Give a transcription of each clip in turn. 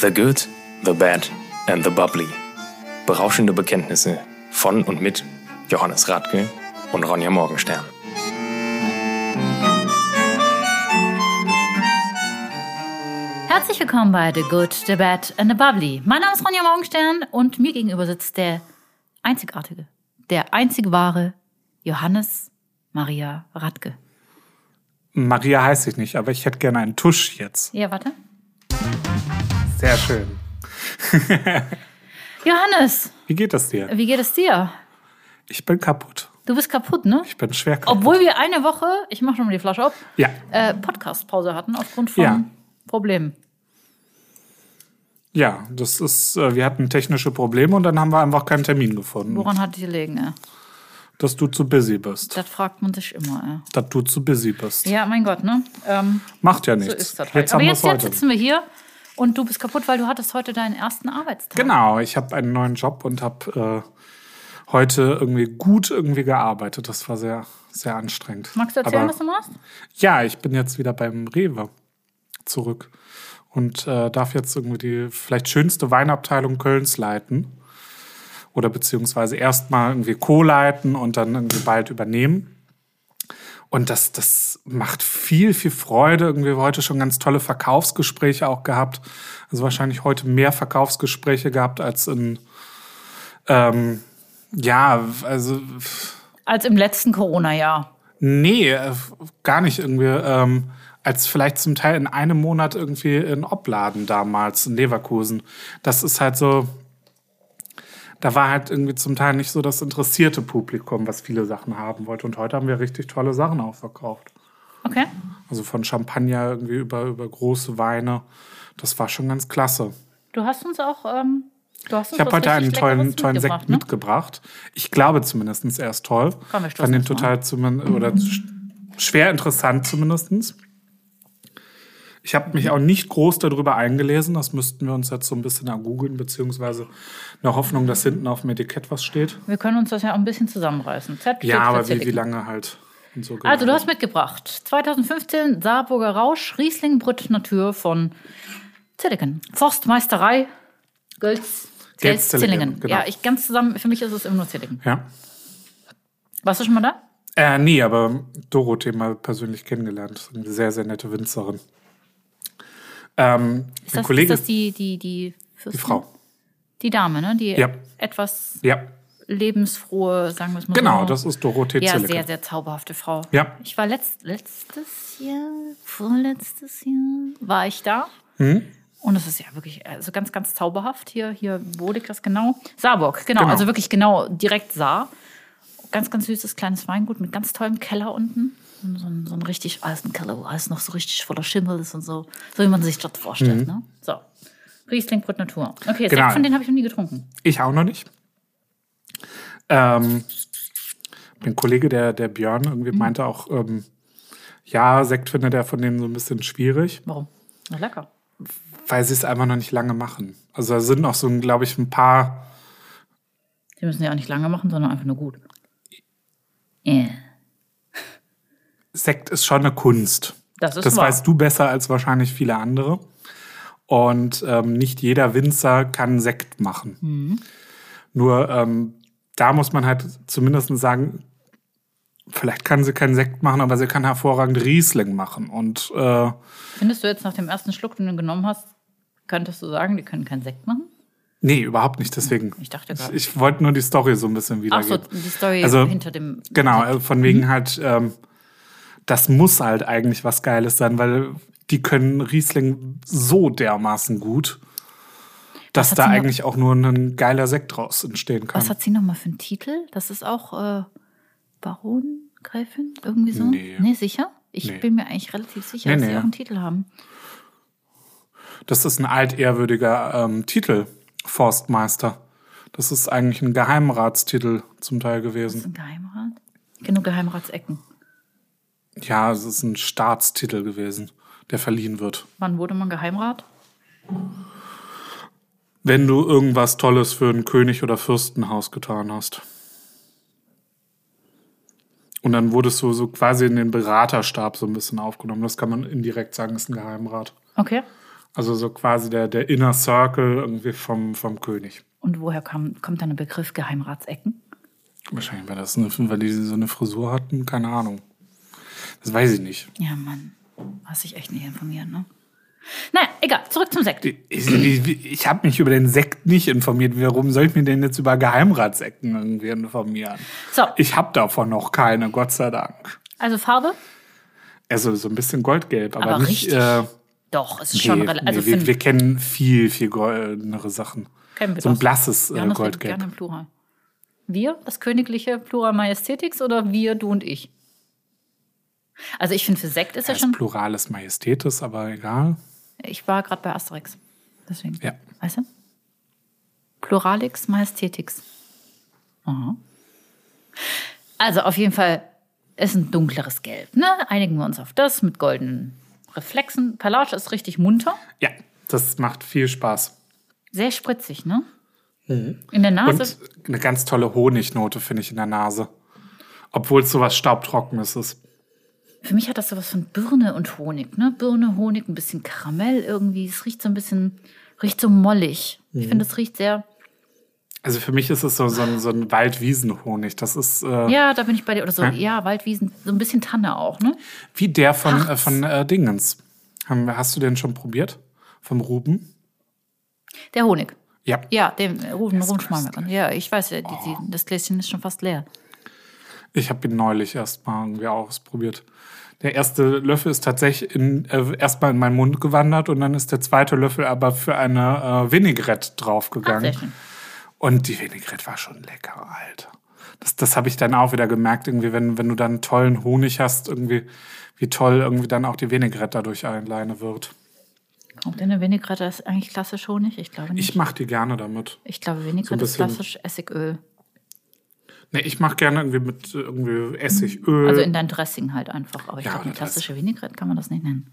The Good, The Bad and The Bubbly. Berauschende Bekenntnisse von und mit Johannes Radke und Ronja Morgenstern. Herzlich willkommen bei The Good, The Bad and The Bubbly. Mein Name ist Ronja Morgenstern und mir gegenüber sitzt der einzigartige, der einzig wahre Johannes Maria Radke. Maria heiße ich nicht, aber ich hätte gerne einen Tusch jetzt. Ja, warte. Sehr schön. Johannes, Wie geht es dir? wie geht es dir? Ich bin kaputt. Du bist kaputt, ne? Ich bin schwer kaputt. Obwohl wir eine Woche, ich mache schon mal die Flasche auf, Ja. äh, Podcast-Pause hatten aufgrund von Ja. Problemen. Ja, das ist, äh, wir hatten technische Probleme und dann haben wir einfach keinen Termin gefunden. Woran hat die gelegen? Ey? Dass du zu busy bist. Das fragt man sich immer. Dass du zu busy bist. Ja, mein Gott, ne? Ähm, Macht ja so nichts. das halt. Jetzt Aber jetzt, jetzt sitzen wir hier und du bist kaputt, weil du hattest heute deinen ersten Arbeitstag. Genau, ich habe einen neuen Job und habe äh, heute irgendwie gut irgendwie gearbeitet. Das war sehr, sehr anstrengend. Magst du erzählen, Aber, was du machst? Ja, ich bin jetzt wieder beim Rewe zurück und äh, darf jetzt irgendwie die vielleicht schönste Weinabteilung Kölns leiten. Oder beziehungsweise erstmal irgendwie co-leiten und dann irgendwie bald übernehmen. Und das, das macht viel, viel Freude. Irgendwie heute schon ganz tolle Verkaufsgespräche auch gehabt. Also wahrscheinlich heute mehr Verkaufsgespräche gehabt als in, ähm, ja, also Als im letzten Corona-Jahr. Nee, äh, gar nicht irgendwie. Ähm, als vielleicht zum Teil in einem Monat irgendwie in Obladen damals in Leverkusen. Das ist halt so. Da war halt irgendwie zum Teil nicht so das interessierte Publikum, was viele Sachen haben wollte. Und heute haben wir richtig tolle Sachen auch verkauft. Okay. Also von Champagner irgendwie über, über große Weine. Das war schon ganz klasse. Du hast uns auch. Ähm, du hast uns Ich habe heute einen tollen, tollen Sekt mitgebracht, ne? mitgebracht. Ich glaube zumindest, er ist toll. Komm, wir Ich fand den total zumindest, oder sch- schwer interessant zumindest. Ich habe mich auch nicht groß darüber eingelesen. Das müssten wir uns jetzt so ein bisschen ergoogeln, beziehungsweise in der Hoffnung, dass hinten auf dem Etikett was steht. Wir können uns das ja auch ein bisschen zusammenreißen. Z Ja, aber wie, wie lange halt so. Also, du genau. hast mitgebracht 2015 Saarburger Rausch, Riesling Brütt Natur von Zilliken. Forstmeisterei, Gölz, Gels, Zillingen, Zillingen. genau. Ja, ich ganz zusammen, für mich ist es immer nur Zilliken. Ja. Warst du schon mal da? Äh, nee, aber Dorothee mal persönlich kennengelernt. Eine sehr, sehr nette Winzerin. Ähm, Ist das, Kollege, ist das die, die, die, die Frau. Die Dame, ne? Die Ja. etwas Ja, lebensfrohe, sagen wir es mal genau, so. das ist Dorothee Ja, Zilleke. sehr, sehr zauberhafte Frau. Ja. Ich war letzt, letztes Jahr, vorletztes Jahr, war ich da. Mhm. Und es ist ja wirklich also ganz, ganz zauberhaft. Hier, hier, wo liegt das genau? Saarburg, genau. Genau. Also wirklich genau direkt Saar. Ganz, ganz süßes kleines Weingut mit ganz tollem Keller unten. So ein, so ein richtig alten Keller, wo alles noch so richtig voller Schimmel ist und so. So wie man sich das vorstellt. Ne? So. Riesling Brut Natur. Okay, Mhm. Genau. Sekt von denen habe ich noch nie getrunken. Ich auch noch nicht. Ähm, mein Kollege, der, der Björn, Mhm. irgendwie meinte auch, ähm, ja, Sekt findet er von denen so ein bisschen schwierig, Warum? Na, lecker. weil sie es einfach noch nicht lange machen. Also da sind noch so, glaube ich, ein paar. Die müssen ja auch nicht lange machen, sondern einfach nur gut. Yeah. Sekt ist schon eine Kunst. Das ist das wahr. weißt du besser als wahrscheinlich viele andere. Und ähm, nicht jeder Winzer kann Sekt machen. Mhm. Nur ähm, da muss man halt zumindest sagen, vielleicht kann sie keinen Sekt machen, aber sie kann hervorragend Riesling machen. Und äh, Findest du jetzt nach dem ersten Schluck, den du genommen hast, könntest du sagen, die können keinen Sekt machen? nee, überhaupt nicht. Deswegen. Ich dachte Ich, gerade. ich wollte nur die Story so ein bisschen Ach so, wiedergeben. die Story Also, hinter dem. Genau, äh, von wegen Mhm. halt, ähm, das muss halt eigentlich was Geiles sein, weil die können Riesling so dermaßen gut, dass da eigentlich auch nur ein geiler Sekt draus entstehen kann. Was hat sie nochmal für einen Titel? Das ist auch äh, Baron, Gräfin? Irgendwie so? Nee. sicher? Ich Nee. bin mir eigentlich relativ sicher, Nee, dass nee. sie auch einen Titel haben. Das ist ein altehrwürdiger ähm, Titel, Forstmeister. Das ist eigentlich ein Geheimratstitel zum Teil Das ist gewesen. ein Geheimrat? Nur Geheimratsecken. Ja, es ist ein Staatstitel gewesen, der verliehen wird. Wann wurde man Geheimrat? Wenn du irgendwas Tolles für ein König oder Fürstenhaus getan hast. Und dann wurdest du so quasi in den Beraterstab so ein bisschen aufgenommen. Das kann man indirekt sagen, ist ein Geheimrat. Okay. Also so quasi der, der Inner Circle irgendwie vom, vom König. Und woher kam, kommt dann der Begriff Geheimratsecken? Wahrscheinlich, weil, das eine, weil die so eine Frisur hatten, keine Ahnung. Das weiß ich nicht. Ja, Mann. Hast dich echt nicht informiert, ne? Naja, egal. Zurück zum Sekt. Ich, ich, ich habe mich über den Sekt nicht informiert. Warum soll ich mich denn jetzt über Geheimratsecken irgendwie informieren? So. Ich habe davon noch keine, Gott sei Dank. Also Farbe? Also so ein bisschen goldgelb, aber, Aber nicht. Äh, Doch, es ist schon nee, relativ. nee, Also wir, für wir kennen viel, viel goldenere Sachen. kennen wir So ein das. blasses äh, redet Goldgelb. gerne Plural. Wir, das königliche Plural Majestätix oder wir, du und ich? Also ich finde, für Sekt ist ja Das schon. Plurales Majestätis, aber egal. Ich war gerade bei Asterix. Deswegen. Ja. Weißt du? Pluralix Majestätix. Aha. Also auf jeden Fall ist ein dunkleres Gelb. Ne? Einigen wir uns auf das mit goldenen Reflexen. Palage ist richtig munter. Ja, das macht viel Spaß. Sehr spritzig, ne? In der Nase. Und eine ganz tolle Honignote, finde ich, in der Nase. Obwohl es sowas Staubtrockenes ist. Für mich hat das sowas von Birne und Honig, ne? Birne, Honig, ein bisschen Karamell irgendwie. Es riecht so ein bisschen, riecht so mollig. Ich finde, es riecht sehr. Also für mich ist es so, so ein, so ein Waldwiesenhonig. Das ist äh, Ja, da bin ich bei dir. Oder so, Ja. ja, Waldwiesen, so ein bisschen Tanne auch, ne? wie der von, äh, von äh, Dingens. Hast du den schon probiert? Vom Ruben? Der Honig. Ja. Ja, den äh, Ruben, Ruben Schmalmecker. Ja, ich weiß, ja, die, die, das Gläschen ist schon fast leer. Ich habe ihn neulich erst mal irgendwie ausprobiert. Der erste Löffel ist tatsächlich in, äh, erstmal in meinen Mund gewandert und dann ist der zweite Löffel aber für eine äh, Vinaigrette draufgegangen. Und die Vinaigrette war schon lecker, Alter. Das, das habe ich dann auch wieder gemerkt, irgendwie, wenn, wenn du dann einen tollen Honig hast, irgendwie, wie toll irgendwie dann auch die Vinaigrette dadurch alleine wird. Kommt in der Vinaigrette ist eigentlich klassisch Honig? Ich glaube nicht. Ich mache die gerne damit. Ich glaube, Vinaigrette ist bisschen- klassisch Essigöl. Nee, ich mache gerne irgendwie mit äh, irgendwie Essigöl. Also in dein Dressing halt einfach. Aber ich Ja, glaube, eine klassische Vinaigrette kann man das nicht nennen.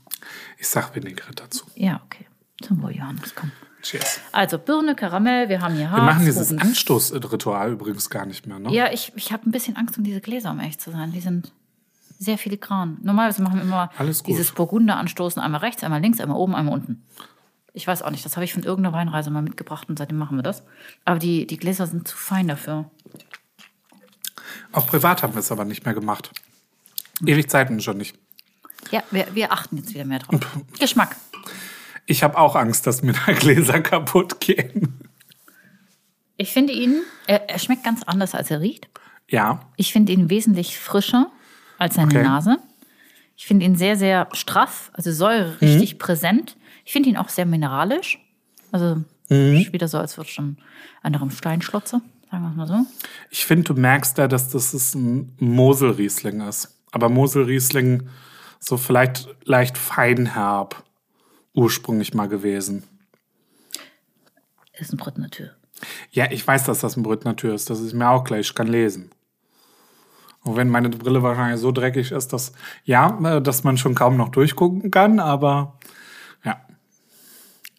ich sag Vinaigrette dazu. Ja, okay. Zum Wohl, Johannes, komm. Cheers. Also Birne, Karamell, wir haben hier Harz. Wir machen dieses Anstoßritual übrigens gar nicht mehr, ne? Ja, ich, ich habe ein bisschen Angst um diese Gläser, um ehrlich zu sein. Die sind sehr filigran. Normalerweise machen wir immer dieses Burgunder anstoßen, einmal rechts, einmal links, einmal oben, einmal unten. Ich weiß auch nicht, das habe ich von irgendeiner Weinreise mal mitgebracht und seitdem machen wir das. Aber die, die Gläser sind zu fein dafür. Auch privat haben wir es aber nicht mehr gemacht. Ewig Zeiten schon nicht. Ja, wir, wir achten jetzt wieder mehr drauf. Geschmack. Ich habe auch Angst, dass mir da Gläser kaputt gehen. Ich finde ihn, er, er schmeckt ganz anders, als er riecht. Ja, Ich finde ihn wesentlich frischer als seine Okay. Nase. Ich finde ihn sehr, sehr straff, also Säure richtig präsent. Ich finde ihn auch sehr mineralisch. Also ist wieder so, als würde schon einer im Stein schlotze, sagen wir es mal so. ich finde, du merkst da, dass das ist ein Moselriesling ist. Aber Moselriesling so vielleicht leicht feinherb ursprünglich mal gewesen. Ist ein Brett Natur. Ja, ich weiß, dass das ein Brüt Natur ist. Das ist mir auch gleich. Ich kann lesen. Auch wenn meine Brille wahrscheinlich so dreckig ist, dass, ja, äh, dass man schon kaum noch durchgucken kann, aber ja.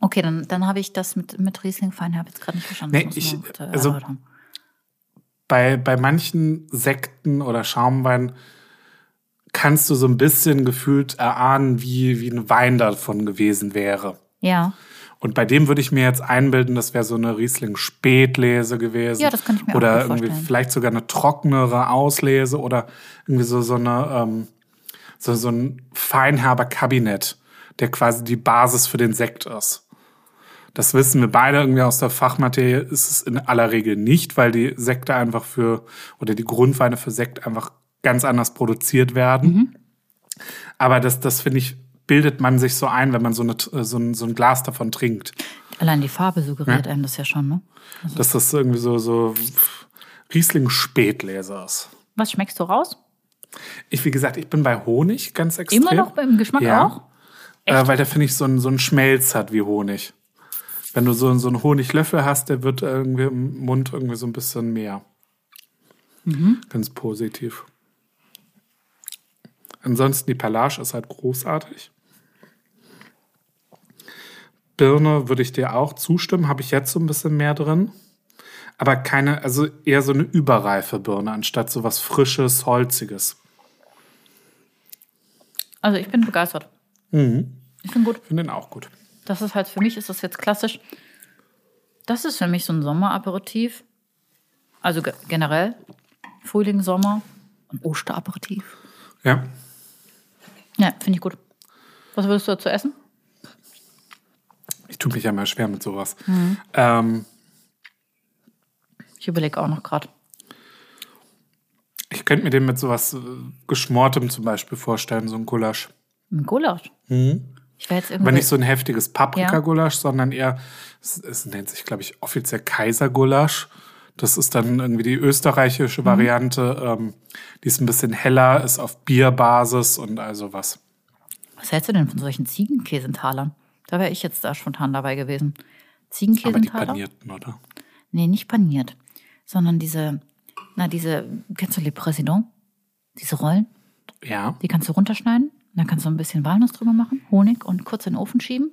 Okay, dann, dann habe ich das mit, mit Riesling Feinherb jetzt gerade nicht verstanden. Nee, ich- bitte also-. Bei, bei manchen Sekten oder Schaumwein kannst du so ein bisschen gefühlt erahnen, wie, wie ein Wein davon gewesen wäre. Ja, Und bei dem würde ich mir jetzt einbilden, das wäre so eine Riesling-Spätlese gewesen. Ja, das könnte ich mir auch Oder irgendwie vorstellen. vielleicht sogar eine trockenere Auslese oder irgendwie so, so eine, ähm, so, so ein feinherber Kabinett, der quasi die Basis für den Sekt ist. Das wissen wir beide irgendwie aus der Fachmaterie, ist es in aller Regel nicht, weil die Sekte einfach für, oder die Grundweine für Sekt einfach ganz anders produziert werden. Mhm. Aber das, das finde ich, bildet man sich so ein, wenn man so, eine, so, ein, so ein Glas davon trinkt. allein die Farbe suggeriert einem das ja schon, ne? Dass das irgendwie so, so Riesling-Spätleser ist. Was schmeckst du raus? Ich, wie gesagt, ich bin bei Honig ganz extrem. Immer noch beim Geschmack Ja. auch? Äh, weil der, finde ich, so ein, so ein Schmelz hat wie Honig. Wenn du so, so einen Honiglöffel hast, der wird irgendwie im Mund irgendwie so ein bisschen mehr. Mhm. Ganz positiv. Ansonsten die Palage ist halt großartig. Birne würde ich dir auch zustimmen, habe ich jetzt so ein bisschen mehr drin. Aber keine, also eher so eine überreife Birne, anstatt so was Frisches, Holziges. Also ich bin begeistert. Mhm. Ich bin gut. Finde den auch gut. Das ist halt für mich, ist das jetzt klassisch. Das ist für mich so ein Sommeraperitif. Also ge generell Frühling, Sommer und Osteraperitif. Ja. Ja, finde ich gut. Was würdest du dazu essen? Ich tue mich ja mal schwer mit sowas. Mhm. Ähm, Ich überlege auch noch gerade. ich könnte mir den mit sowas äh, Geschmortem zum Beispiel vorstellen, so ein Gulasch. Ein Gulasch. Ich wäre jetzt Aber irgendwie. nicht so ein heftiges Paprikagulasch, sondern eher, es, es nennt sich, glaube ich, offiziell Kaisergulasch. Das ist dann irgendwie die österreichische Variante. Ähm, die ist ein bisschen heller, ist auf Bierbasis und also was. was hältst du denn von solchen Ziegenkäsentalern? Da wäre ich jetzt da spontan dabei gewesen. Aber die Ziegenkäsentaler? panierten, oder? Nee, nicht paniert, sondern diese, na, diese, kennst du Le Président? Diese Rollen? Ja. Die kannst du runterschneiden. Dann kannst du ein bisschen Walnuss drüber machen, Honig und kurz in den Ofen schieben.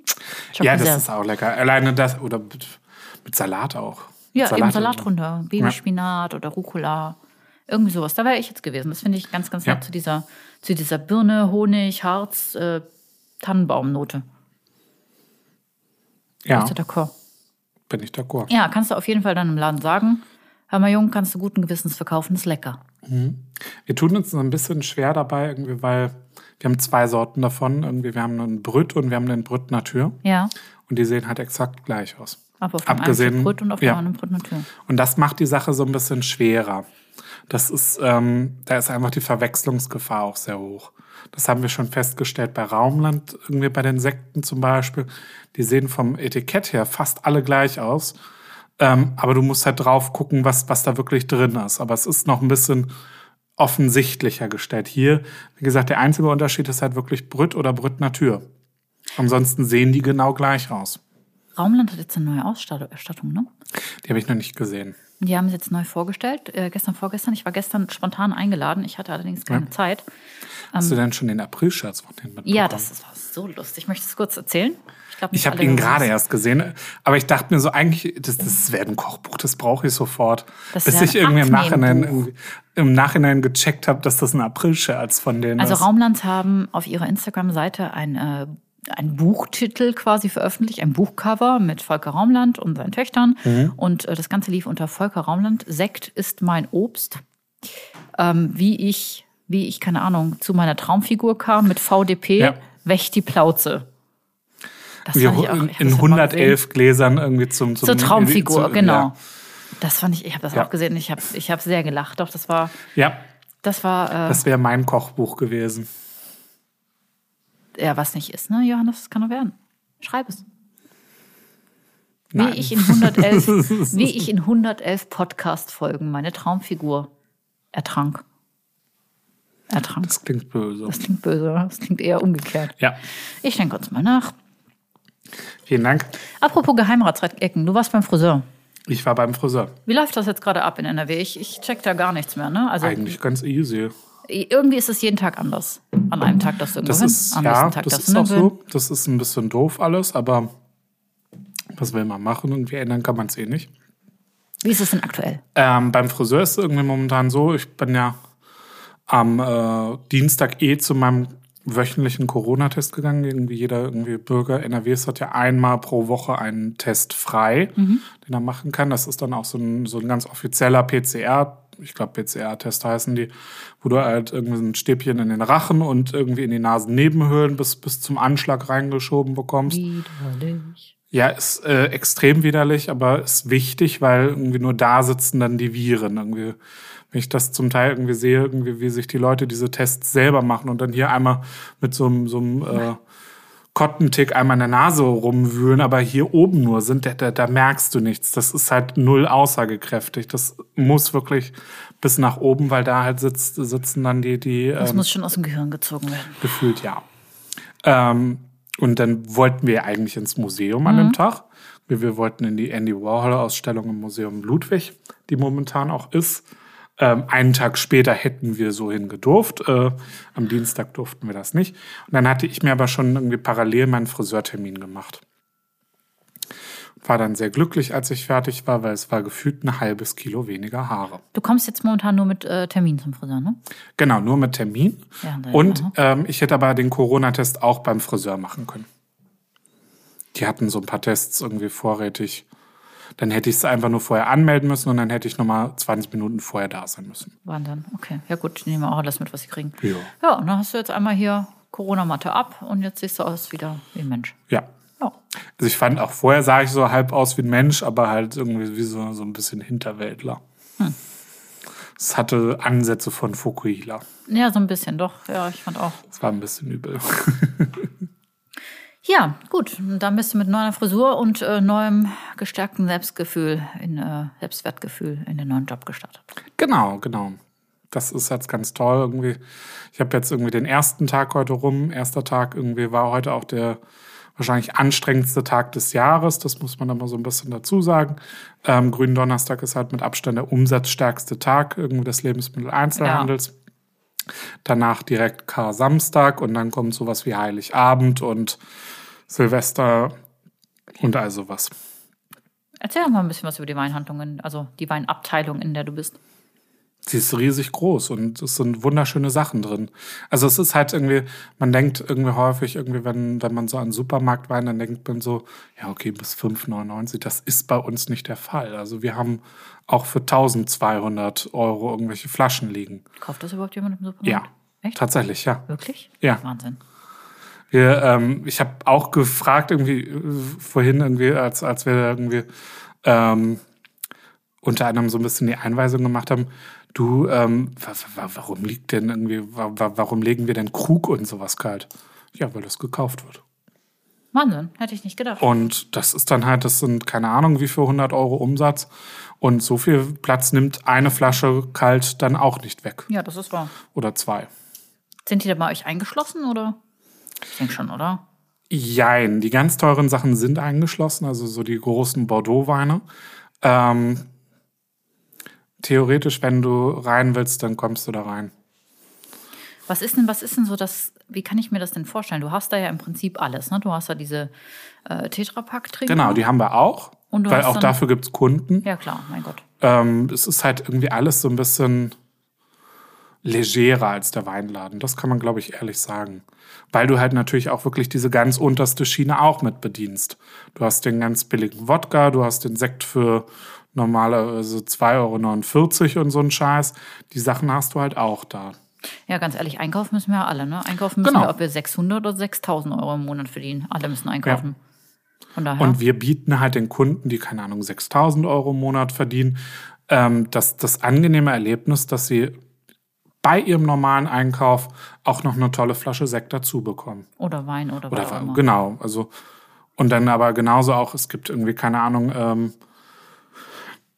Ja, das ist auch lecker. Alleine das oder mit, mit Salat auch. Ja, eben Salat drunter. Babyspinat oder Rucola. Irgendwie sowas. Da wäre ich jetzt gewesen. Das finde ich ganz, ganz Ja. nett zu dieser, zu dieser Birne, Honig, Harz, äh, Tannenbaumnote. Ja, Bist du d'accord? bin ich d'accord. Ja, kannst du auf jeden Fall dann im Laden sagen. Hör mal, Jung, kannst du guten Gewissens verkaufen, ist lecker. Wir tun uns ein bisschen schwer dabei, irgendwie, weil wir haben zwei Sorten davon. Irgendwie, wir haben einen Brüt und wir haben einen Brüt Natur. Ja, Und die sehen halt exakt gleich aus. aber auf Abgesehen- einen Brot und auf ja. dem anderen Brot natürlich. Und das macht die Sache so ein bisschen schwerer. Das ist, ähm, da ist einfach die Verwechslungsgefahr auch sehr hoch. Das haben wir schon festgestellt bei Raumland, irgendwie bei den Sekten zum Beispiel. Die sehen vom Etikett her fast alle gleich aus. Ähm, aber du musst halt drauf gucken, was, was da wirklich drin ist. Aber es ist noch ein bisschen offensichtlicher gestellt. Hier, wie gesagt, der einzige Unterschied ist halt wirklich Brüt oder Brüt Natur. Ansonsten sehen die genau gleich aus. Raumland hat jetzt eine neue Ausstattung, ne? Die habe ich noch nicht gesehen. Die haben es jetzt neu vorgestellt, äh, gestern, vorgestern. Ich war gestern spontan eingeladen. Ich hatte allerdings keine Zeit. Hast du denn schon den April-Scherz von denen mitbekommen? Ähm, Ja, das war so lustig. Möchtest du es kurz erzählen? Glaub, nicht Ich habe ihn gerade erst gesehen, aber ich dachte mir so, eigentlich, das, das wäre ein Kochbuch, das brauche ich sofort. Das Bis ja ich irgendwie im Nachhinein, im Nachhinein gecheckt habe, dass das ein April-Scherz von denen Also ist. Raumlands haben auf ihrer Instagram-Seite ein, äh, ein Buchtitel quasi veröffentlicht, ein Buchcover mit Volker Raumland und seinen Töchtern. Mhm. Und äh, das Ganze lief unter Volker Raumland. Sekt ist mein Obst. Ähm, wie ich, wie ich, keine Ahnung, zu meiner Traumfigur kam mit VDP, Ja. Wächt die Plauze. Das Wir ich auch- in, ich in das ja mal 111 Gläsern irgendwie zum, zum Zur Traumfigur, zu- genau. Ja. Das fand ich, ich habe das Ja. auch gesehen. Ich habe ich hab sehr gelacht. Doch, das war, ja, das war, äh, das wäre mein Kochbuch gewesen. ja, was nicht ist, ne, Johannes, das kann nur werden. Schreib es. Wie ich, in 111, wie ich in 111 Podcast-Folgen meine Traumfigur ertrank. Ertrank. Das klingt böse. Das klingt böse, das klingt eher umgekehrt. Ja, Ich denke uns mal nach. Vielen Dank. Apropos Geheimratsecken, du warst beim Friseur. Ich war beim Friseur. Wie läuft das jetzt gerade ab in NRW? Ich, ich check da gar nichts mehr, ne? Also Eigentlich ganz easy. irgendwie ist es jeden Tag anders. An einem Tag du irgendwo Das hin, ist, am ja, nächsten Tag das darfst ist auch so. Das ist ein bisschen doof alles, aber was will man machen? Irgendwie ändern kann man es eh nicht. Wie ist es denn aktuell? Ähm, beim Friseur ist es irgendwie momentan so, ich bin ja am äh, Dienstag eh zu meinem wöchentlichen Corona-Test gegangen. Irgendwie jeder irgendwie Bürger NRWs hat ja einmal pro Woche einen Test frei, den er machen kann. Das ist dann auch so ein, so ein ganz offizieller PCR. Ich glaube, PCR-Test heißen die, wo du halt irgendwie ein Stäbchen in den Rachen und irgendwie in die Nasennebenhöhlen bis, bis zum Anschlag reingeschoben bekommst. Widerlich. Ja, ist äh, extrem widerlich, aber ist wichtig, weil irgendwie nur da sitzen dann die Viren. Irgendwie, wenn ich das zum Teil irgendwie sehe, irgendwie, wie sich die Leute diese Tests selber machen und dann hier einmal mit so einem, so einem äh, Kottentick einmal in der Nase rumwühlen, aber hier oben nur sind, da, da, da merkst du nichts. Das ist halt null aussagekräftig. Das muss wirklich bis nach oben, weil da halt sitzt, sitzen dann die, die Das ähm, muss schon aus dem Gehirn gezogen werden. Gefühlt ja. Ähm, und dann wollten wir eigentlich ins Museum an dem Tag. Wir, wir wollten in die Andy Warhol-Ausstellung im Museum Ludwig, die momentan auch ist. Ähm, einen Tag später hätten wir so hingedurft. Äh, am Dienstag durften wir das nicht. Und dann hatte ich mir aber schon irgendwie parallel meinen Friseurtermin gemacht. War dann sehr glücklich, als ich fertig war, weil es war gefühlt ein halbes Kilo weniger Haare. Du kommst jetzt momentan nur mit äh, Termin zum Friseur, ne? Genau, nur mit Termin. Ja, und ähm, ich hätte aber den Corona-Test auch beim Friseur machen können. die hatten so ein paar Tests irgendwie vorrätig. Dann hätte ich es einfach nur vorher anmelden müssen und dann hätte ich nochmal 20 Minuten vorher da sein müssen. Wahnsinn. Okay. Ja gut, nehmen wir auch alles mit, was sie kriegen. Ja. Ja, und dann hast du jetzt einmal hier Corona-Matte ab und jetzt siehst du aus wieder wie ein Mensch. Ja. Ja. Also ich fand auch vorher sah ich so halb aus wie ein Mensch, aber halt irgendwie wie so, so ein bisschen Hinterwäldler. Es hatte Ansätze von Fukuhila. Ja, so ein bisschen, doch. Ja, ich fand auch. Es war ein bisschen übel. Ja, gut. Und Dann bist du mit neuer Frisur und äh, neuem gestärkten Selbstgefühl, in, äh, Selbstwertgefühl in den neuen Job gestartet. Genau, genau. Das ist jetzt ganz toll irgendwie. Ich habe jetzt irgendwie den ersten Tag heute rum. Erster Tag irgendwie war heute auch der wahrscheinlich anstrengendste Tag des Jahres. Das muss man aber so ein bisschen dazu sagen. Ähm, Gründonnerstag ist halt mit Abstand der umsatzstärkste Tag irgendwie des Lebensmitteleinzelhandels. Danach direkt Kar-Samstag und dann kommt sowas wie Heiligabend und Silvester und all sowas. Erzähl doch mal ein bisschen was über die Weinhandlungen, also die Weinabteilung, in der du bist. Sie ist riesig groß und es sind wunderschöne Sachen drin. Also es ist halt irgendwie, man denkt irgendwie häufig, irgendwie, wenn, wenn man so an Supermarktwein, dann denkt man so, ja, okay, bis 5,99. Das ist bei uns nicht der Fall. Also wir haben auch für 1200 Euro irgendwelche Flaschen liegen. Kauft das überhaupt jemand im Supermarkt? Ja, Echt? tatsächlich, ja. Wirklich? Ja. Wahnsinn. Wir, ähm, ich habe auch gefragt irgendwie äh, vorhin irgendwie, als, als wir irgendwie ähm, unter anderem so ein bisschen die Einweisung gemacht haben, du, ähm, wa- wa- warum liegt denn irgendwie, wa- wa- warum legen wir denn Krug und sowas kalt? Ja, weil das gekauft wird. Wahnsinn, hätte ich nicht gedacht. Und das ist dann halt, das sind keine Ahnung, wie viel 100 Euro Umsatz. Und so viel Platz nimmt eine Flasche kalt dann auch nicht weg. Ja, das ist wahr. Oder zwei. Sind die da bei euch eingeschlossen oder? Ich denke schon, oder? Jein, die ganz teuren Sachen sind eingeschlossen, also so die großen Bordeaux-Weine. Ähm, theoretisch, wenn du rein willst, dann kommst du da rein. Was ist denn, was ist denn so das, wie kann ich mir das denn vorstellen? Du hast da ja im Prinzip alles, ne? Du hast da diese äh, Tetrapack-Trinker. Genau, die haben wir auch, weil auch dafür gibt's Kunden. Ja, klar, mein Gott. Ähm, es ist halt irgendwie alles so ein bisschen legerer als der Weinladen. Das kann man, glaube ich, ehrlich sagen. Weil du halt natürlich auch wirklich diese ganz unterste Schiene auch mit bedienst. Du hast den ganz billigen Wodka, du hast den Sekt für normalerweise 2,49 Euro und so ein Scheiß. Die Sachen hast du halt auch da. Ja, ganz ehrlich, einkaufen müssen wir ja alle, ne? Einkaufen müssen Genau. wir, ob wir 600 oder 6000 Euro im Monat verdienen. Alle müssen einkaufen. Von daher. Und wir bieten halt den Kunden, die, keine Ahnung, 6000 Euro im Monat verdienen, ähm, das, das angenehme Erlebnis, dass sie bei ihrem normalen Einkauf auch noch eine tolle Flasche Sekt dazu bekommen. oder Wein oder, was auch Oder immer. genau, also und dann aber genauso auch, es gibt irgendwie, keine Ahnung, ähm,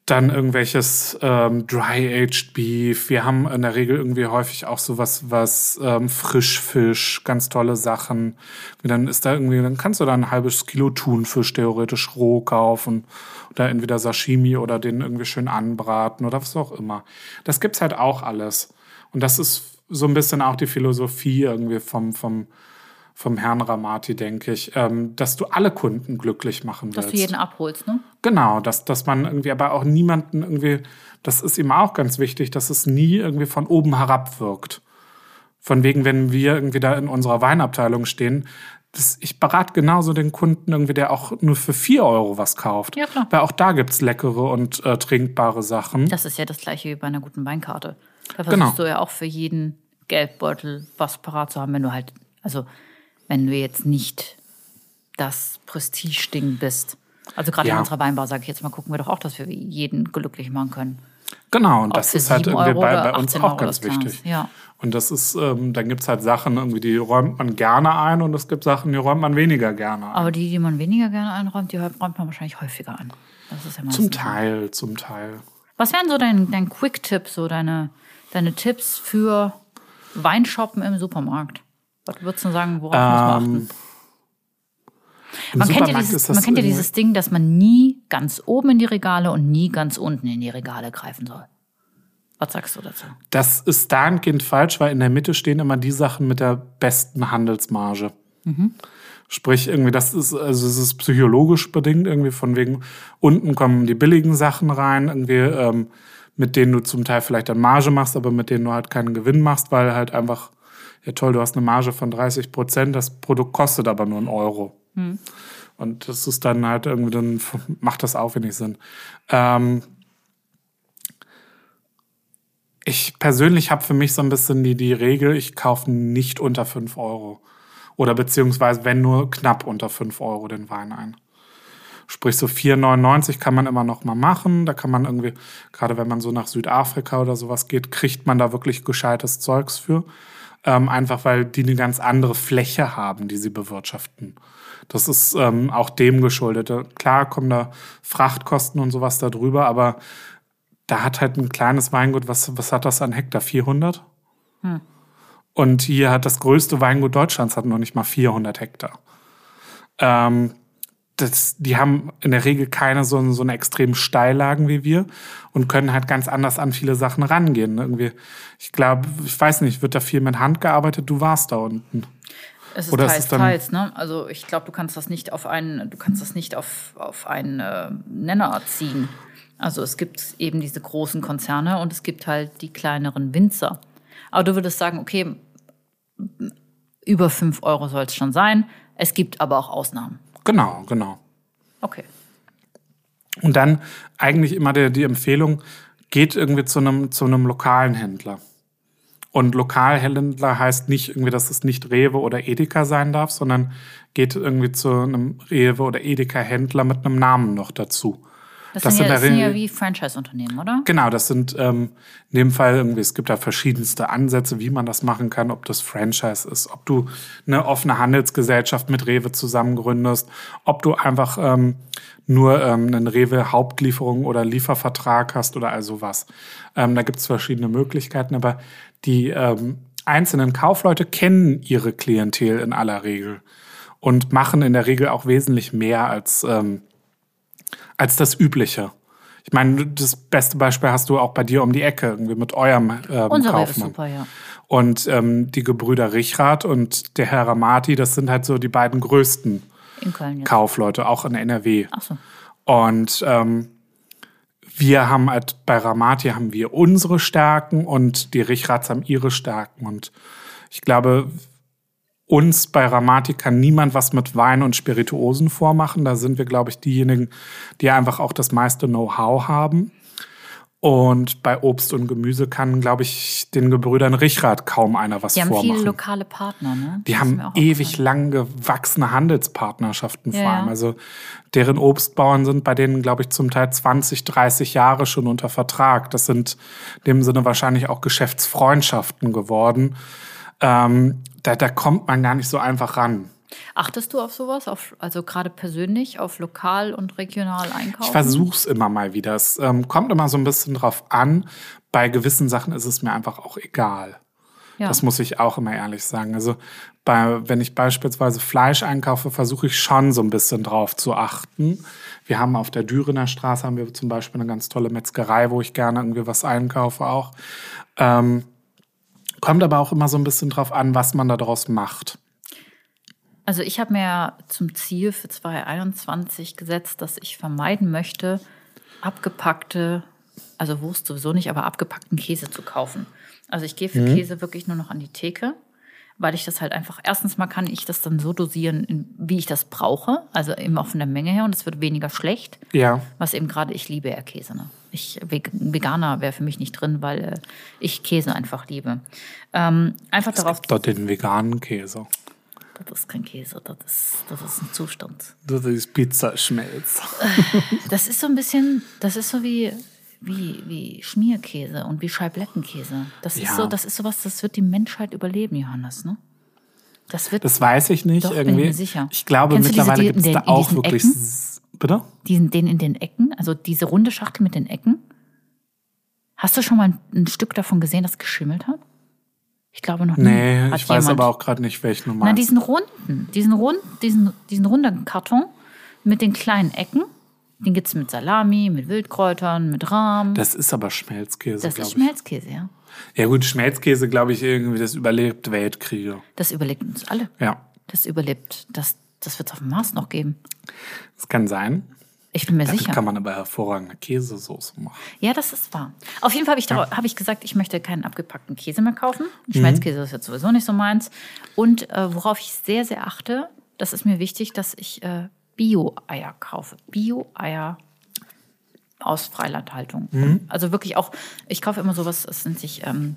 dann irgendwelches ähm, Dry-Aged Beef. Wir haben in der Regel irgendwie häufig auch sowas, was ähm, Frischfisch, ganz tolle Sachen. Und dann ist da irgendwie, dann kannst du da ein halbes Kilo Thunfisch theoretisch roh kaufen. Oder entweder Sashimi oder den irgendwie schön anbraten oder was auch immer. Das gibt's halt auch alles. Und das ist so ein bisschen auch die Philosophie irgendwie vom, vom, vom Herrn Ramati, denke ich, ähm, dass du alle Kunden glücklich machen willst. Dass du jeden abholst, ne? Genau, dass, dass man irgendwie aber auch niemanden irgendwie, das ist ihm auch ganz wichtig, dass es nie irgendwie von oben herab wirkt. Von wegen, wenn wir irgendwie da in unserer Weinabteilung stehen, das, ich berate genauso den Kunden irgendwie, der auch nur für 4 Euro was kauft. Ja, klar. Weil auch da gibt's leckere und äh, trinkbare Sachen. Das ist ja das gleiche wie bei einer guten Weinkarte. Da versuchst Genau. du ja auch für jeden Geldbeutel was parat zu haben, wenn du halt, also wenn du jetzt nicht das Prestige-Ding bist. Also gerade in Ja. unserer Weinbar, sage ich jetzt mal, gucken wir doch auch, dass wir jeden glücklich machen können. Genau, und Ob das ist halt 7 irgendwie bei, bei uns 18 auch Euro ganz wichtig. Ja. Und das ist, ähm, dann gibt's halt Sachen irgendwie, die räumt man gerne ein und es gibt Sachen, die räumt man weniger gerne ein. Aber die, die man weniger gerne einräumt, die räumt man wahrscheinlich häufiger an. Das ist ja Zum Teil, zum Teil. Was wären so dein, dein Quick-Tipp, so deine, deine Tipps für Weinshoppen im Supermarkt? Was würdest du sagen, worauf muss man achten? Man kennt, ja dieses, man kennt ja dieses Ding, dass man nie ganz oben in die Regale und nie ganz unten in die Regale greifen soll. Was sagst du dazu? Das ist dahingehend falsch, weil in der Mitte stehen immer die Sachen mit der besten Handelsmarge. Sprich, irgendwie, das ist, also es ist psychologisch bedingt, irgendwie von wegen, unten kommen die billigen Sachen rein, irgendwie, ähm, mit denen du zum Teil vielleicht dann Marge machst, aber mit denen du halt keinen Gewinn machst, weil halt einfach, ja toll, du hast eine Marge von 30 Prozent, das Produkt kostet aber nur einen Euro. Und das ist dann halt irgendwie, dann macht das auch wenig Sinn. Ähm, ich persönlich habe für mich so ein bisschen die, die Regel, ich kaufe nicht unter 5 Euro. Oder beziehungsweise, wenn nur knapp unter 5 Euro den Wein ein. Sprich, so 4,99 kann man immer noch mal machen. Da kann man irgendwie, gerade wenn man so nach Südafrika oder sowas geht, kriegt man da wirklich gescheites Zeugs für. Ähm, einfach weil die eine ganz andere Fläche haben, die sie bewirtschaften. Das ist ähm, auch dem geschuldet. Klar kommen da Frachtkosten und sowas da drüber, aber da hat halt ein kleines Weingut, was, was hat das an Hektar? 400? Hm. Und hier hat das größte Weingut Deutschlands hat noch nicht mal 400 Hektar. Ähm, das, die haben in der Regel keine so, so eine extrem Steillagen wie wir und können halt ganz anders an viele Sachen rangehen. Irgendwie, ich glaube, ich weiß nicht, wird da viel mit Hand gearbeitet? Du warst da unten. Es ist Oder teils, ist teils, ne? Also ich glaube, du kannst das nicht auf einen, du kannst das nicht auf, auf einen äh, Nenner ziehen. Also es gibt eben diese großen Konzerne und es gibt halt die kleineren Winzer. Aber du würdest sagen, okay, über 5 Euro soll es schon sein. Es gibt aber auch Ausnahmen. Genau, genau. Okay. Und dann eigentlich immer die, die Empfehlung, geht irgendwie zu einem, zu einem lokalen Händler. Und Lokalhändler heißt nicht irgendwie, dass es nicht Rewe oder Edeka sein darf, sondern geht irgendwie zu einem Rewe oder Edeka-Händler mit einem Namen noch dazu. Das, das sind, ja, das sind ja wie Franchise-Unternehmen, oder? Genau, das sind ähm, in dem Fall irgendwie, es gibt da verschiedenste Ansätze, wie man das machen kann, ob das Franchise ist, ob du eine offene Handelsgesellschaft mit Rewe zusammengründest, ob du einfach ähm, nur ähm, einen Rewe-Hauptlieferung oder Liefervertrag hast oder also was. Ähm, da gibt es verschiedene Möglichkeiten, aber die ähm, einzelnen Kaufleute kennen ihre Klientel in aller Regel und machen in der Regel auch wesentlich mehr als ähm, als das Übliche. Ich meine, das beste Beispiel hast du auch bei dir um die Ecke, irgendwie mit eurem ähm, Unser Kaufmann. Super, ja. Und ähm, die Gebrüder Richrath und der Herr Ramati, das sind halt so die beiden größten Köln, Kaufleute, auch in NRW. Ach so. Und ähm, wir haben halt bei Ramati haben wir unsere Stärken und die Richraths haben ihre Stärken. Und ich glaube, uns bei Ramati kann niemand was mit Wein und Spirituosen vormachen. Da sind wir, glaube ich, diejenigen, die einfach auch das meiste Know-how haben. Und bei Obst und Gemüse kann, glaube ich, den Gebrüdern Richrath kaum einer was vormachen. Die haben viele lokale Partner, ne? Die das haben ewig lang gewachsene Handelspartnerschaften ja. vor allem. Also deren Obstbauern sind bei denen, glaube ich, zum Teil 20, 30 Jahre schon unter Vertrag. Das sind in dem Sinne wahrscheinlich auch Geschäftsfreundschaften geworden. Ähm, da, da kommt man gar nicht so einfach ran. Achtest du auf sowas, auf, also gerade persönlich, auf lokal und regional einkaufen? Ich versuche es immer mal wieder. Es ähm, kommt immer so ein bisschen drauf an. Bei gewissen Sachen ist es mir einfach auch egal. Ja. Das muss ich auch immer ehrlich sagen. Also bei, wenn ich beispielsweise Fleisch einkaufe, versuche ich schon so ein bisschen drauf zu achten. Wir haben auf der Dürener Straße haben wir zum Beispiel eine ganz tolle Metzgerei, wo ich gerne irgendwie was einkaufe auch. Ähm, Kommt aber auch immer so ein bisschen drauf an, was man daraus macht. Also ich habe mir zum Ziel für 2021 gesetzt, dass ich vermeiden möchte, abgepackte, also Wurst sowieso nicht, aber abgepackten Käse zu kaufen. Also ich gehe für mhm. Käse wirklich nur noch an die Theke weil ich das halt einfach, erstens mal kann ich das dann so dosieren, wie ich das brauche, also eben auch von der Menge her und es wird weniger schlecht. Ja. Was eben gerade, ich liebe ja Käse. Ne? Ich, Veganer wäre für mich nicht drin, weil äh, ich Käse einfach liebe. Ähm, einfach es darauf. Gibt dort den veganen Käse. Das ist kein Käse, das ist, das ist ein Zustand. Das ist Pizzaschmelz. Das ist so ein bisschen, das ist so wie, wie, wie Schmierkäse und wie Scheiblettenkäse. Das ist so, das ist sowas, das wird die Menschheit überleben, Johannes, ne? Das wird. Das weiß ich nicht. Doch, irgendwie. Bin ich mir sicher. Ich glaube, Kennst mittlerweile gibt es da auch wirklich. Ecken? Bitte? Diesen, den in den Ecken, also diese runde Schachtel mit den Ecken. Hast du schon mal ein, ein Stück davon gesehen, das geschimmelt hat? Ich glaube noch nie. Nee, ich weiß aber auch gerade nicht, welchen du meinst. Na, diesen runden, diesen runden, diesen, diesen runden Karton mit den kleinen Ecken den gibt es mit Salami, mit Wildkräutern, mit Rahm. Das ist aber Schmelzkäse. Das ist Schmelzkäse, ja. Ja gut, Schmelzkäse, glaube ich, irgendwie, das überlebt Weltkriege. Das überlebt uns alle. Ja. Das überlebt, das, das wird es auf dem Mars noch geben. Das kann sein. Ich bin mir Damit sicher. kann man aber hervorragende Käsesoße machen. Ja, das ist wahr. Auf jeden Fall habe ich, ja. hab ich gesagt, ich möchte keinen abgepackten Käse mehr kaufen. Mhm. Schmelzkäse ist jetzt sowieso nicht so meins. Und äh, worauf ich sehr, sehr achte, das ist mir wichtig, dass ich äh, Bio-Eier kaufe. Bio-Eier aus Freilandhaltung. Mhm. Also wirklich auch, ich kaufe immer sowas, es nennt sich, ähm,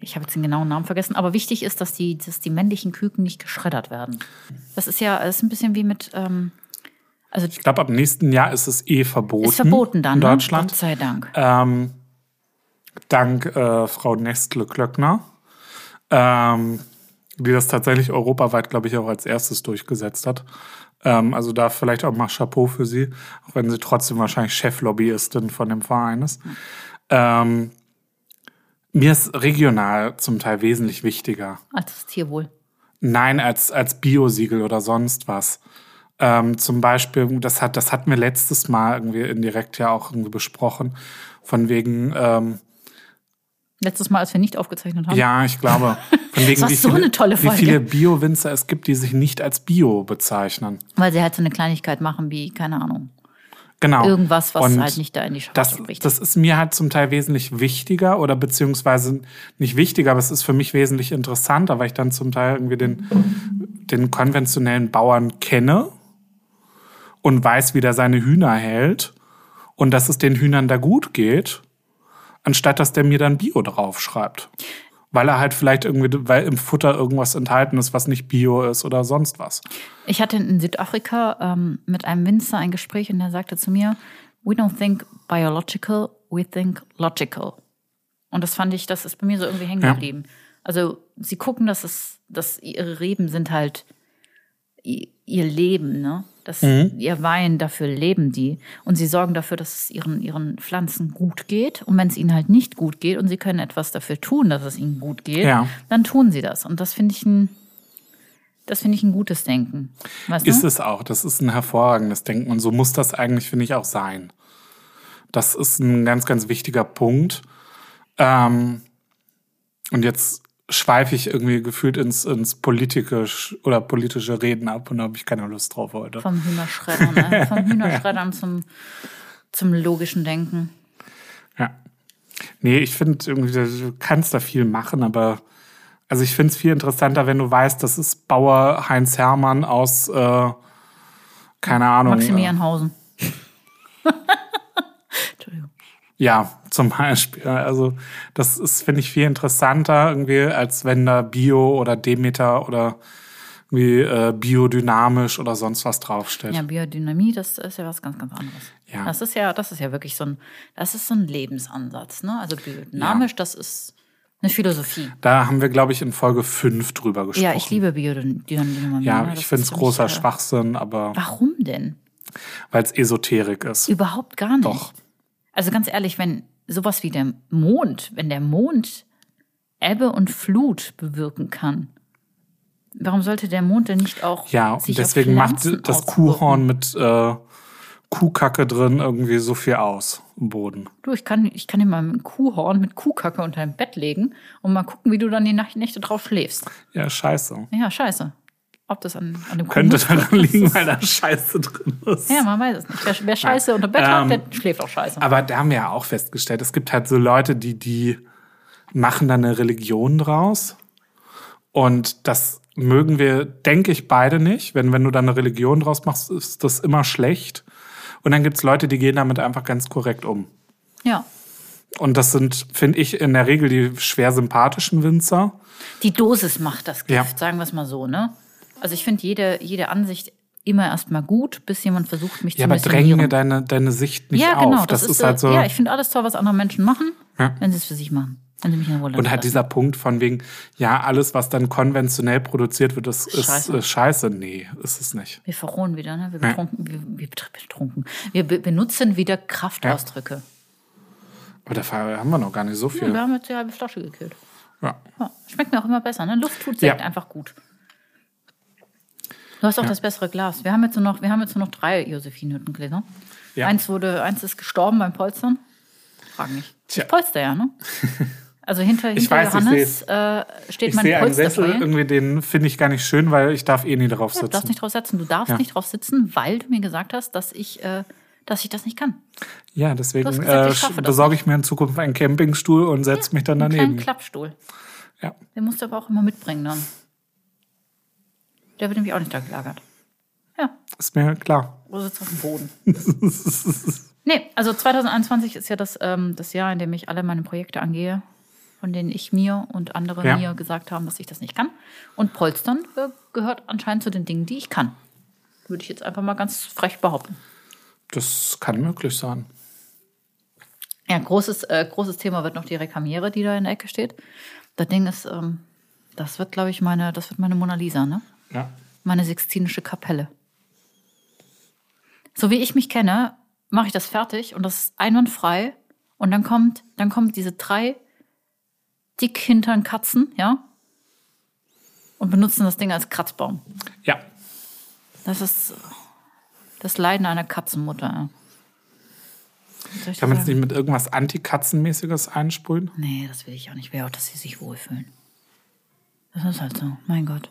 ich habe jetzt den genauen Namen vergessen, aber wichtig ist, dass die, dass die männlichen Küken nicht geschreddert werden. Das ist ja, das ist ein bisschen wie mit, ähm, also Ich glaube, ab nächsten Jahr ist es eh verboten. ist verboten dann, in ne? Deutschland. Gott sei Dank. Ähm, dank äh, Frau Nestle Klöckner, ähm, die das tatsächlich europaweit, glaube ich, auch als erstes durchgesetzt hat. Ähm, also da vielleicht auch mal Chapeau für sie, auch wenn sie trotzdem wahrscheinlich Cheflobbyistin von dem Verein ist. Ähm, mir ist regional zum Teil wesentlich wichtiger. Als das Tierwohl. Nein, als, als Biosiegel oder sonst was. Ähm, zum Beispiel, das hat, das hatten wir letztes Mal irgendwie indirekt ja auch irgendwie besprochen, von wegen, ähm, Letztes Mal, als wir nicht aufgezeichnet haben. ja, ich glaube, von wegen, war wie so viele, eine tolle wie Folge. viele Bio-Winzer es gibt, die sich nicht als Bio bezeichnen. Weil sie halt so eine Kleinigkeit machen wie, keine Ahnung, Genau. irgendwas, was Und halt nicht da in die Schwarze das, spricht. das ist mir halt zum Teil wesentlich wichtiger oder beziehungsweise nicht wichtiger, aber es ist für mich wesentlich interessanter, weil ich dann zum Teil irgendwie den, den konventionellen Bauern kenne und weiß, wie der seine Hühner hält und dass es den Hühnern da gut geht, anstatt dass der mir dann Bio draufschreibt. Weil er halt vielleicht irgendwie, weil im Futter irgendwas enthalten ist, was nicht Bio ist oder sonst was. Ich hatte in Südafrika ähm, mit einem Winzer ein Gespräch und der sagte zu mir, we don't think biological, we think logical. Und das fand ich, das ist bei mir so irgendwie hängen Ja. geblieben. Also sie gucken, dass es, dass ihre Reben sind halt ihr Leben, ne? Das, Ihr Wein, dafür leben die. Und sie sorgen dafür, dass es ihren, ihren Pflanzen gut geht. Und wenn es ihnen halt nicht gut geht und sie können etwas dafür tun, dass es ihnen gut geht, Ja. dann tun sie das. Und das finde ich ein, das finde ich ein gutes Denken. Weißt Ist du? es auch. Das ist ein hervorragendes Denken. Und so muss das eigentlich, finde ich, auch sein. Das ist ein ganz, ganz wichtiger Punkt. Ähm, und jetzt schweife ich irgendwie gefühlt ins, ins politisch oder politische Reden ab und da habe ich keine Lust drauf heute. Vom Hühnerschreddern, ne? Vom Hühnerschreddern zum, zum logischen Denken. Ja. Nee, ich finde irgendwie, du kannst da viel machen, aber also ich finde es viel interessanter, wenn du weißt, das ist Bauer Heinz Hermann aus, äh, keine Ahnung. äh, Maximilianhausen. Ja, zum Beispiel. Also das ist, finde ich, viel interessanter irgendwie, als wenn da Bio oder Demeter oder wie äh, biodynamisch oder sonst was draufsteht. Ja, Biodynamie, das ist ja was ganz, ganz anderes. Ja. Das ist ja, das ist ja wirklich so ein, das ist so ein Lebensansatz, ne? Also biodynamisch, das ist eine Philosophie. Da haben wir, glaube ich, in Folge 5 drüber gesprochen. Ja, ich liebe Biodynamie. Ja, ne? ich finde es mich, großer Schwachsinn, aber Warum denn? weil es Esoterik ist. Überhaupt gar nicht. Doch. Also ganz ehrlich, wenn sowas wie der Mond, wenn der Mond Ebbe und Flut bewirken kann, warum sollte der Mond denn nicht auch Ja, und sich deswegen macht das? Kuhhorn mit äh, Kuhkacke drin irgendwie so viel aus im Boden. Du, ich kann, ich kann dir mal ein Kuhhorn mit Kuhkacke unter dein Bett legen und mal gucken, wie du dann die Nacht- Nächte drauf schläfst. Ja, scheiße. Ja, scheiße. Ob das an, an dem Könnte daran liegen, weil da Scheiße drin ist. Ja, man weiß es nicht. Wer, wer Scheiße unter Bett hat, der schläft auch scheiße. Aber da haben wir ja auch festgestellt, es gibt halt so Leute, die, die machen da eine Religion draus. Und das mögen wir, denke ich, beide nicht. Wenn, wenn du da eine Religion draus machst, ist das immer schlecht. Und dann gibt's Leute, die gehen damit einfach ganz korrekt um. Ja. Und das sind, finde ich, in der Regel die schwer sympathischen Winzer. Die Dosis macht das Gift, Ja. sagen wir es mal so, ne? Also ich finde jede, jede Ansicht immer erstmal gut, bis jemand versucht, mich Ja, zu aber dränge mir missionieren. deine, deine Sicht nicht ja, auf. genau. das, ist halt so. Ja, ich finde alles toll, was andere Menschen machen, Ja. wenn sie es für sich machen. Wenn sie mich in Ruhe Und halt dieser Punkt von wegen, ja, alles, was dann konventionell produziert wird, das ist Scheiße. scheiße. scheiße. Nee, ist es nicht. Wir verrohen wieder, ne? Wir betrunken, wir, wir betr- betrunken. Wir be benutzen wieder Kraftausdrücke. Aber dafür haben wir noch gar nicht so Ja. viel. wir haben jetzt die halbe Flasche gekillt. Ja. Ja, schmeckt mir auch immer besser, ne? Luft tut Sekt Ja. einfach gut. Du hast auch das bessere Glas. Wir haben jetzt nur noch, wir haben jetzt nur noch drei Josephine-Hüttengläser. Ja. Eins wurde, eins ist gestorben beim Polstern. Frag mich. Tja. Ich polster ja, ne? Also hinter, hinter weiß, Johannes äh, steht Ich mein sehe einen Sessel, irgendwie den finde ich gar nicht schön, weil ich darf eh nie drauf Ja, du darfst sitzen. nicht drauf sitzen. Du darfst Ja. nicht drauf sitzen, weil du mir gesagt hast, dass ich, äh, dass ich das nicht kann. Ja, deswegen gesagt, äh, besorge ich mir in Zukunft einen Campingstuhl und setze mich dann Einen daneben. kleinen Klappstuhl. Ja. Den musst du aber auch immer mitbringen dann. Der wird nämlich auch nicht da gelagert. Ja, Ist mir klar. du sitzt auf dem Boden. nee, also 2021 ist ja das, ähm, das Jahr, in dem ich alle meine Projekte angehe, von denen ich mir und andere Ja. mir gesagt haben, dass ich das nicht kann. Und Polstern äh, gehört anscheinend zu den Dingen, die ich kann. Würde ich jetzt einfach mal ganz frech behaupten. Das kann möglich sein. Ja, großes, äh, großes Thema wird noch die Rekamiere, die da in der Ecke steht. Das Ding ist, ähm, das wird, glaube ich, meine, das wird meine Mona Lisa, ne? Ja. Meine Sixtinische Kapelle. So wie ich mich kenne, mache ich das fertig und das ist einwandfrei. Und dann kommt, dann kommen diese drei dick hintern Katzen, ja? Und benutzen das Ding als Kratzbaum. Ja. Das ist das Leiden einer Katzenmutter. Kann man es nicht mit irgendwas Antikatzenmäßiges einsprühen? Nee, das will ich auch nicht. Ich will auch, dass sie sich wohlfühlen. Das ist halt so. Mein Gott.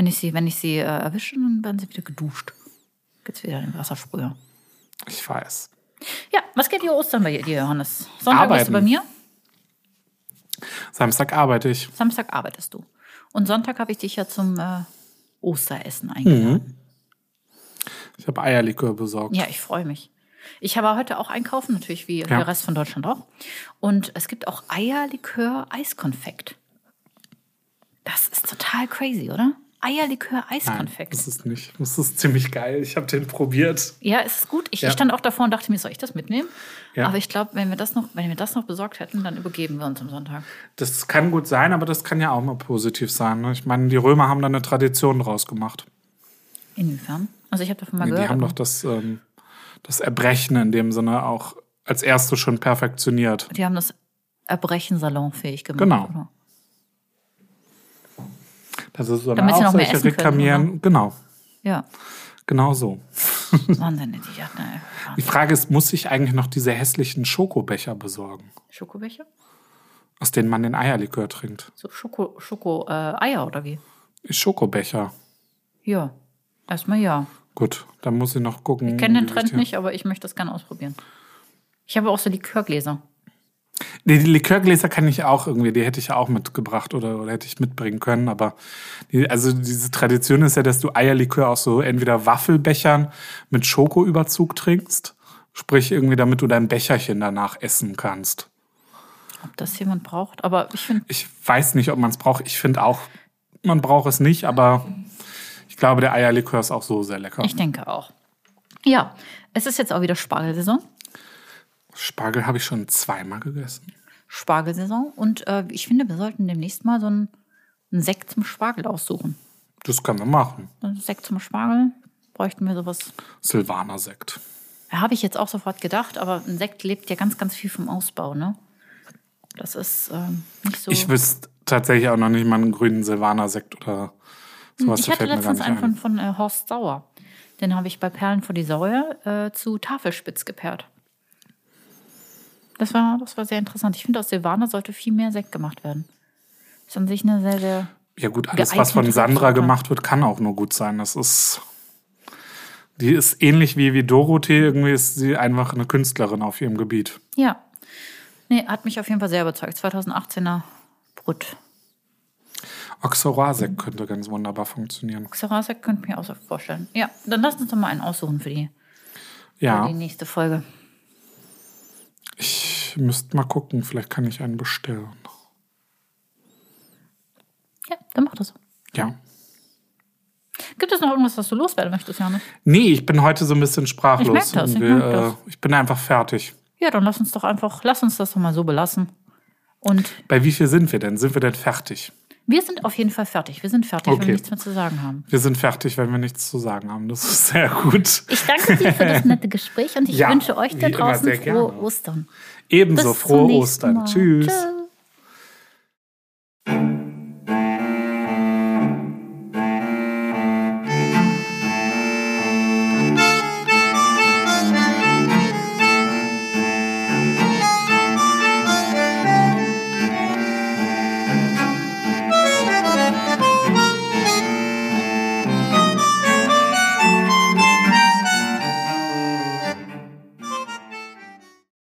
Wenn ich sie, wenn ich sie äh, erwische, dann werden sie wieder geduscht. Geht's wieder in den Wassersprüher. Ich weiß. Ja, was geht hier Ostern bei dir, Johannes? Sonntag bist du Arbeiten. bei mir, Samstag arbeite ich. Samstag arbeitest du. Und Sonntag habe ich dich ja zum äh, Osteressen eingeladen. Ich habe Eierlikör besorgt. Ja, ich freue mich. Ich habe heute auch einkaufen, natürlich wie der Rest von Deutschland auch. Und es gibt auch Eierlikör-Eiskonfekt. Das ist total crazy, oder? Eierlikör-Eiskonfekt. das ist nicht. Das ist ziemlich geil. Ich habe den probiert. Ja, es ist gut. Ich, Ja. stand auch davor und dachte mir, soll ich das mitnehmen? Ja. Aber ich glaube, wenn wir das noch, wenn wir das noch besorgt hätten, dann übergeben wir uns am Sonntag. Das kann gut sein, aber das kann ja auch mal positiv sein. Ne? Ich meine, die Römer haben da eine Tradition draus gemacht. Inwiefern? Also ich habe davon mal Die gehört. haben aber- doch das, ähm, das Erbrechen in dem Sinne auch als erstes schon perfektioniert. Die haben das Erbrechen salonfähig gemacht. Genau. Oder? Das ist so eine Damit sie noch mehr solche essen können. Genau, Ja, genau so. Wahnsinn. Ich dachte, ey, Die Wahnsinn. Frage ist, muss ich eigentlich noch diese hässlichen Schokobecher besorgen, Schokobecher? aus denen man den Eierlikör trinkt? So Schoko, Schoko äh, Eier oder wie? Schokobecher. Ja, erstmal ja. Gut, dann muss ich noch gucken. Ich kenne den Trend nicht, aber ich möchte das gerne ausprobieren. Ich habe auch so Likörgläser. Nee, die Likörgläser kann ich auch irgendwie, die hätte ich ja auch mitgebracht oder, oder hätte ich mitbringen können. Aber die, also diese Tradition ist ja, dass du Eierlikör aus so entweder Waffelbechern mit Schokoüberzug trinkst, sprich irgendwie, damit du dein Becherchen danach essen kannst. Ob das jemand braucht. Aber ich finde, Ich weiß nicht, ob man es braucht. Ich finde auch, man braucht es nicht, aber ich glaube, der Eierlikör ist auch so sehr lecker. ich denke auch. Ja, es ist jetzt auch wieder Spargelsaison. Spargel habe ich schon zweimal gegessen. Spargelsaison. Und äh, ich finde, wir sollten demnächst mal so einen, einen Sekt zum Spargel aussuchen. Das können wir machen. Ein Sekt zum Spargel bräuchten wir sowas. Silvaner-Sekt. Habe ich jetzt auch sofort gedacht, aber ein Sekt lebt ja ganz, ganz viel vom Ausbau, ne? Das ist ähm, nicht so. Ich wüsste tatsächlich auch noch nicht mal einen grünen Silvaner-Sekt oder sowas. ich hatte letztens einen von, von äh, Horst Sauer. Den habe ich bei Perlen vor die Säue äh, zu Tafelspitz gepaart. Das war, das war sehr interessant. Ich finde, aus Silvaner sollte viel mehr Sekt gemacht werden. Ist an sich eine sehr, sehr. Ja gut, alles, was von Sandra gemacht wird, kann auch nur gut sein. Das ist... Die ist ähnlich wie, wie Dorothee. Irgendwie ist sie einfach eine Künstlerin auf ihrem Gebiet. Ja. Nee, hat mich auf jeden Fall sehr überzeugt. 2018er Brut. Auxerrois-Sekt könnte ganz wunderbar funktionieren. Xerasek könnte ich mir auch so vorstellen. Ja, dann lass uns doch mal einen aussuchen für die, für Ja, die nächste Folge. Ich müsste mal gucken. Vielleicht kann ich einen bestellen. Ja, dann mach das. Ja. Gibt es noch irgendwas, was du loswerden möchtest, Janne? Nee, ich bin heute so ein bisschen sprachlos. Ich merk das, ich merk das. äh, ich bin einfach fertig. Ja, dann lass uns doch einfach, lass uns das doch mal so belassen. Und Bei wie viel sind wir denn? Sind wir denn fertig? wir sind auf jeden Fall fertig. Wir sind fertig, wenn Okay. wir nichts mehr zu sagen haben. Wir sind fertig, wenn wir nichts zu sagen haben. Das ist sehr gut. Ich danke dir für das nette Gespräch und ich Ja, wünsche euch da draußen frohe. Ostern. Ebenso frohe Ostern. Mal. Tschüss. Tschüss.